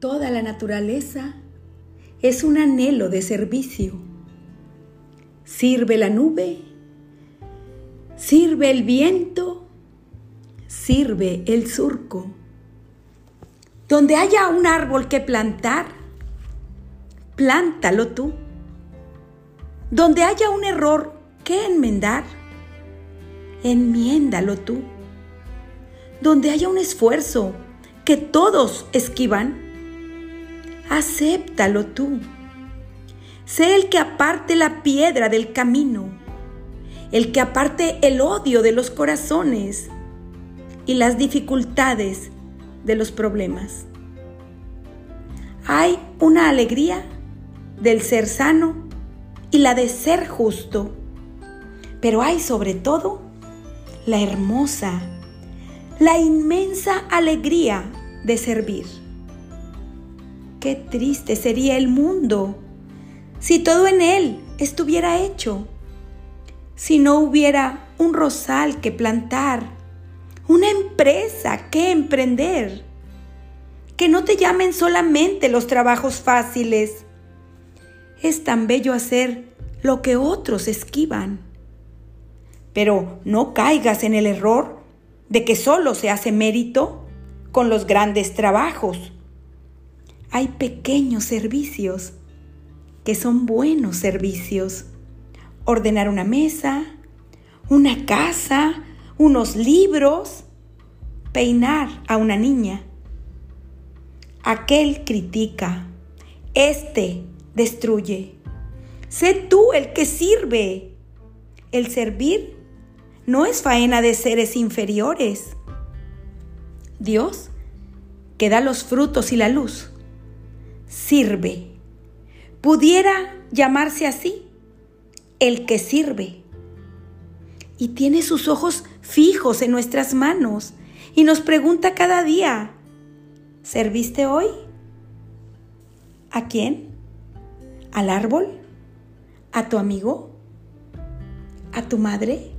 Toda la naturaleza es un anhelo de servicio. Sirve la nube, sirve el viento, sirve el surco. Donde haya un árbol que plantar, plántalo tú. Donde haya un error que enmendar, enmiéndalo tú. Donde haya un esfuerzo que todos esquivan, acéptalo tú. Sé el que aparte la piedra del camino, el que aparte el odio de los corazones y las dificultades de los problemas. Hay una alegría del ser sano y la de ser justo, pero hay sobre todo la hermosa, la inmensa alegría de servir. Qué triste sería el mundo si todo en él estuviera hecho, si no hubiera un rosal que plantar, una empresa que emprender. Que no te llamen solamente los trabajos fáciles. Es tan bello hacer lo que otros esquivan. Pero no caigas en el error de que solo se hace mérito con los grandes trabajos. Hay pequeños servicios que son buenos servicios. Ordenar una mesa, una casa, unos libros, peinar a una niña. Aquel critica, este destruye. Sé tú el que sirve. El servir no es faena de seres inferiores. Dios, que da los frutos y la luz, sirve. Pudiera llamarse así, el que sirve y tiene sus ojos fijos en nuestras manos y nos pregunta cada día, ¿serviste hoy? ¿A quién? ¿Al árbol? ¿A tu amigo? ¿A tu madre?